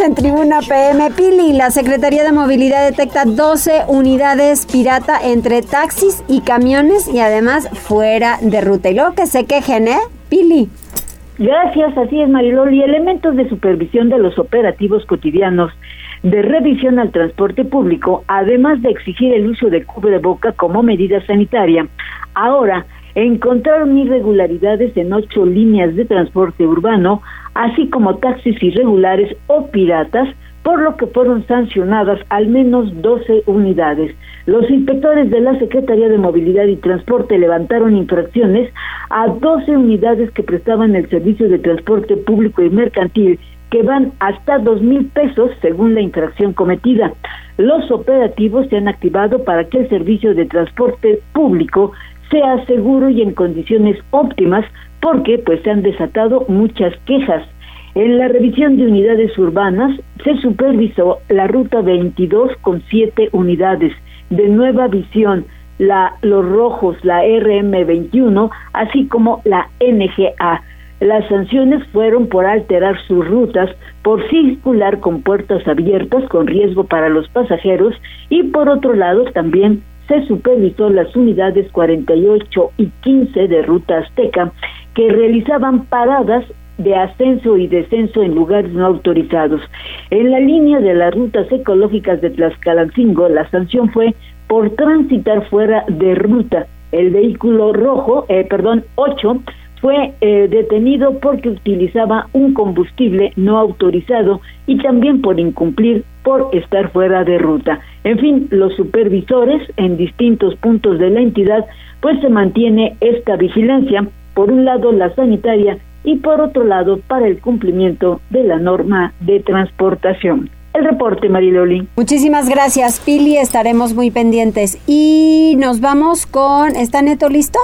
En Tribuna PM. Pili, la Secretaría de Movilidad detecta 12 unidades pirata entre taxis y camiones y además fuera de ruta. Y luego que se quejen, ¿eh? Pili. Gracias, así es, Mariloli. Elementos de supervisión de los operativos cotidianos de revisión al transporte público, además de exigir el uso de boca como medida sanitaria. Ahora, encontraron irregularidades en ocho líneas de transporte urbano, así como taxis irregulares o piratas, por lo que fueron sancionadas al menos 12 unidades. Los inspectores de la Secretaría de Movilidad y Transporte levantaron infracciones a 12 unidades que prestaban el servicio de transporte público y mercantil que van hasta dos mil pesos según la infracción cometida. Los operativos se han activado para que el servicio de transporte público sea seguro y en condiciones óptimas porque pues se han desatado muchas quejas. En la revisión de unidades urbanas se supervisó la ruta 22 con siete unidades de nueva visión, la Los Rojos, la RM21, así como la NGA. Las sanciones fueron por alterar sus rutas, por circular con puertas abiertas con riesgo para los pasajeros y por otro lado también se supervisó las unidades 48 y 15 de Ruta Azteca que realizaban paradas de ascenso y descenso en lugares no autorizados. En la línea de las rutas ecológicas de Tlaxcalancingo, la sanción fue por transitar fuera de ruta. El vehículo rojo, eh, perdón, 8, fue eh, detenido porque utilizaba un combustible no autorizado y también por incumplir por estar fuera de ruta. En fin, los supervisores en distintos puntos de la entidad, pues se mantiene esta vigilancia, por un lado la sanitaria y por otro lado para el cumplimiento de la norma de transportación. El reporte, Mariloli. Muchísimas gracias, Pili. Estaremos muy pendientes. Y nos vamos con. ¿Está Neto listo?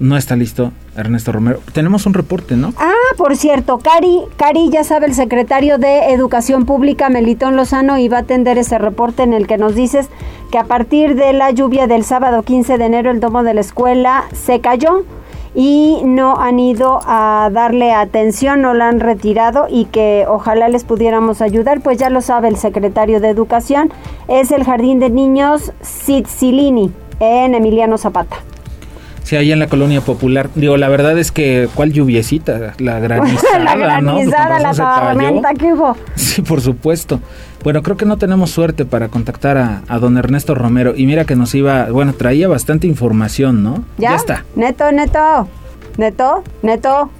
No está listo Ernesto Romero. Tenemos un reporte, ¿no? Ah, por cierto, Cari, Cari, ya sabe, el secretario de Educación Pública, Melitón Lozano, iba a atender ese reporte en el que nos dices que a partir de la lluvia del sábado 15 de enero el domo de la escuela se cayó y no han ido a darle atención, no la han retirado y que ojalá les pudiéramos ayudar, pues ya lo sabe el secretario de Educación, es el Jardín de Niños Citzilini en Emiliano Zapata. Sí, ahí en la colonia popular. Digo, la verdad es que, ¿cuál lluviecita? La granizada, la granizada, la tormenta que hubo. Sí, por supuesto. Bueno, creo que no tenemos suerte para contactar a, a, don Ernesto Romero. Y mira que nos iba, bueno, traía bastante información, ¿no? Ya, ya está. Neto, Neto. Neto, Neto.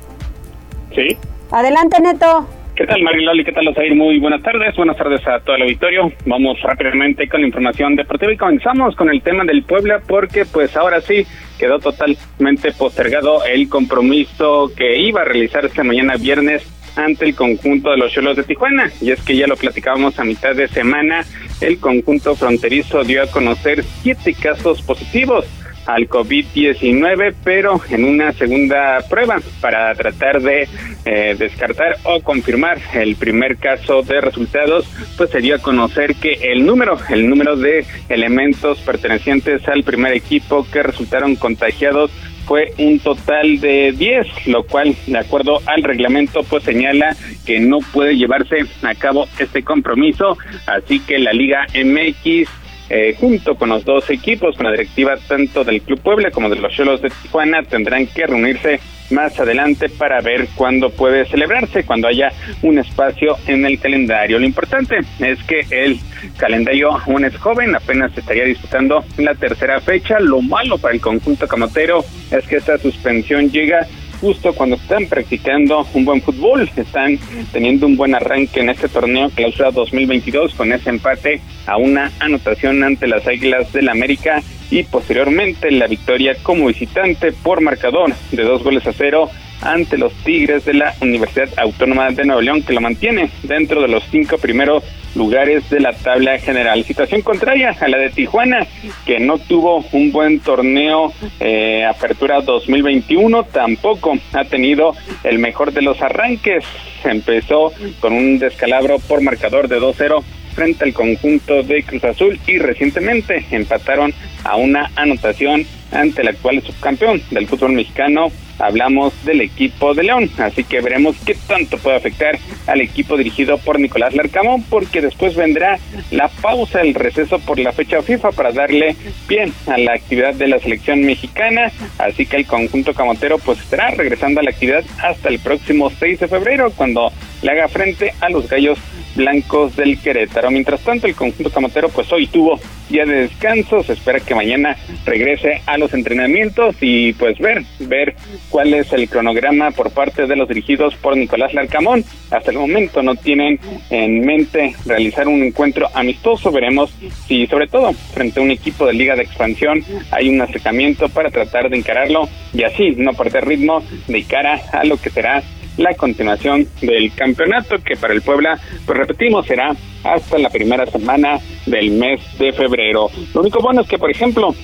Sí. Adelante, Neto. ¿Qué tal, Mariloli? ¿Qué tal, Osair? Muy buenas tardes. Buenas tardes a todo el auditorio. Vamos rápidamente con la información deportiva y comenzamos con el tema del Puebla porque, pues, ahora sí quedó totalmente postergado el compromiso que iba a realizar esta mañana viernes ante el conjunto de los Cholos de Tijuana. Y es que ya lo platicábamos a mitad de semana, el conjunto fronterizo dio a conocer siete casos positivos al COVID-19, pero en una segunda prueba para tratar de eh, descartar o confirmar el primer caso de resultados, pues se dio a conocer que el número, el número de elementos pertenecientes al primer equipo que resultaron contagiados fue un total de 10, lo cual, de acuerdo al reglamento, pues señala que no puede llevarse a cabo este compromiso, así que la Liga MX eh, junto con los dos equipos, con la directiva tanto del Club Puebla como de los Cholos de Tijuana, tendrán que reunirse más adelante para ver cuándo puede celebrarse, cuando haya un espacio en el calendario. Lo importante es que el calendario aún es joven, apenas estaría disputando la tercera fecha. Lo malo para el conjunto camotero es que esta suspensión llega justo cuando están practicando un buen fútbol, están teniendo un buen arranque en este torneo clausura 2022 con ese empate a una anotación ante las Águilas del América y posteriormente la victoria como visitante por marcador de dos goles a cero ante los Tigres de la Universidad Autónoma de Nuevo León, que lo mantiene dentro de los cinco primeros lugares de la tabla general. Situación contraria a la de Tijuana, que no tuvo un buen torneo eh, Apertura 2021, tampoco ha tenido el mejor de los arranques. Empezó con un descalabro por marcador de 2-0 frente al conjunto de Cruz Azul y recientemente empataron a una anotación ante el actual subcampeón del fútbol mexicano. Hablamos del equipo de León, así que veremos qué tanto puede afectar al equipo dirigido por Nicolás Larcamón, porque después vendrá la pausa, el receso por la fecha FIFA para darle pie a la actividad de la selección mexicana, así que el conjunto camotero pues estará regresando a la actividad hasta el próximo 6 de febrero, cuando le haga frente a los gallos blancos del Querétaro. Mientras tanto, el conjunto camotero pues hoy tuvo día de descanso, se espera que mañana regrese a los entrenamientos y pues ver, ver cuál es el cronograma por parte de los dirigidos por Nicolás Larcamón. Hasta el momento no tienen en mente realizar un encuentro amistoso, veremos si sobre todo frente a un equipo de liga de expansión hay un acercamiento para tratar de encararlo y así no perder ritmo de cara a lo que será la continuación del campeonato que para el Puebla, pues repetimos, será hasta la primera semana del mes de febrero. Lo único bueno es que, por ejemplo,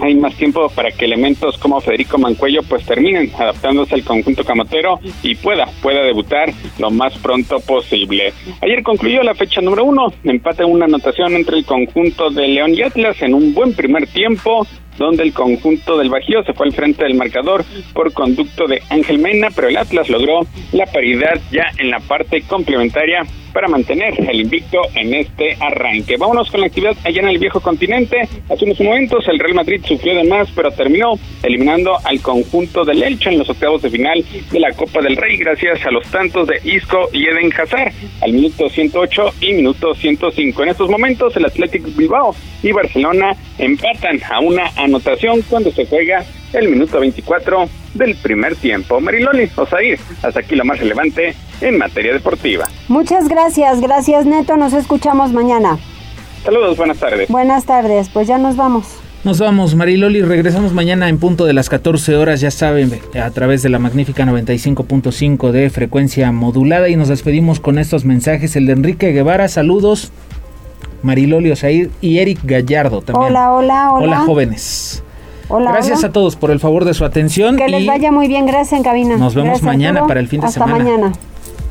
hay más tiempo para que elementos como Federico Mancuello pues terminen adaptándose al conjunto camotero y pueda, pueda debutar lo más pronto posible. Ayer concluyó la fecha número uno, empate una anotación entre el conjunto de León y Atlas en un buen primer tiempo donde el conjunto del Bajío se fue al frente del marcador por conducto de Ángel Mena, pero el Atlas logró la paridad ya en la parte complementaria para mantener el invicto en este arranque. Vámonos con la actividad allá en el viejo continente. Hace unos momentos el Real Madrid sufrió de más, pero terminó eliminando al conjunto del Elche en los octavos de final de la Copa del Rey gracias a los tantos de Isco y Eden Hazard al minuto 108 y minuto 105. En estos momentos el Athletic Bilbao y Barcelona empatan a una anotación cuando se juega el minuto 24 del primer tiempo. Mariloli, Osair, hasta aquí lo más relevante en materia deportiva. Muchas gracias, gracias Neto, nos escuchamos mañana. Saludos, buenas tardes. Buenas tardes, pues ya nos vamos. Nos vamos, Mariloli. Regresamos mañana en punto de las 14 horas, ya saben, a través de la magnífica 95.5 de frecuencia modulada. Y nos despedimos con estos mensajes. El de Enrique Guevara, saludos. Mariloli Osair y Eric Gallardo también. Hola, hola, hola. Hola, jóvenes. Gracias a todos por el favor de su atención. Que les vaya muy bien, gracias en cabina. Nos vemos mañana para el fin de semana. Hasta mañana.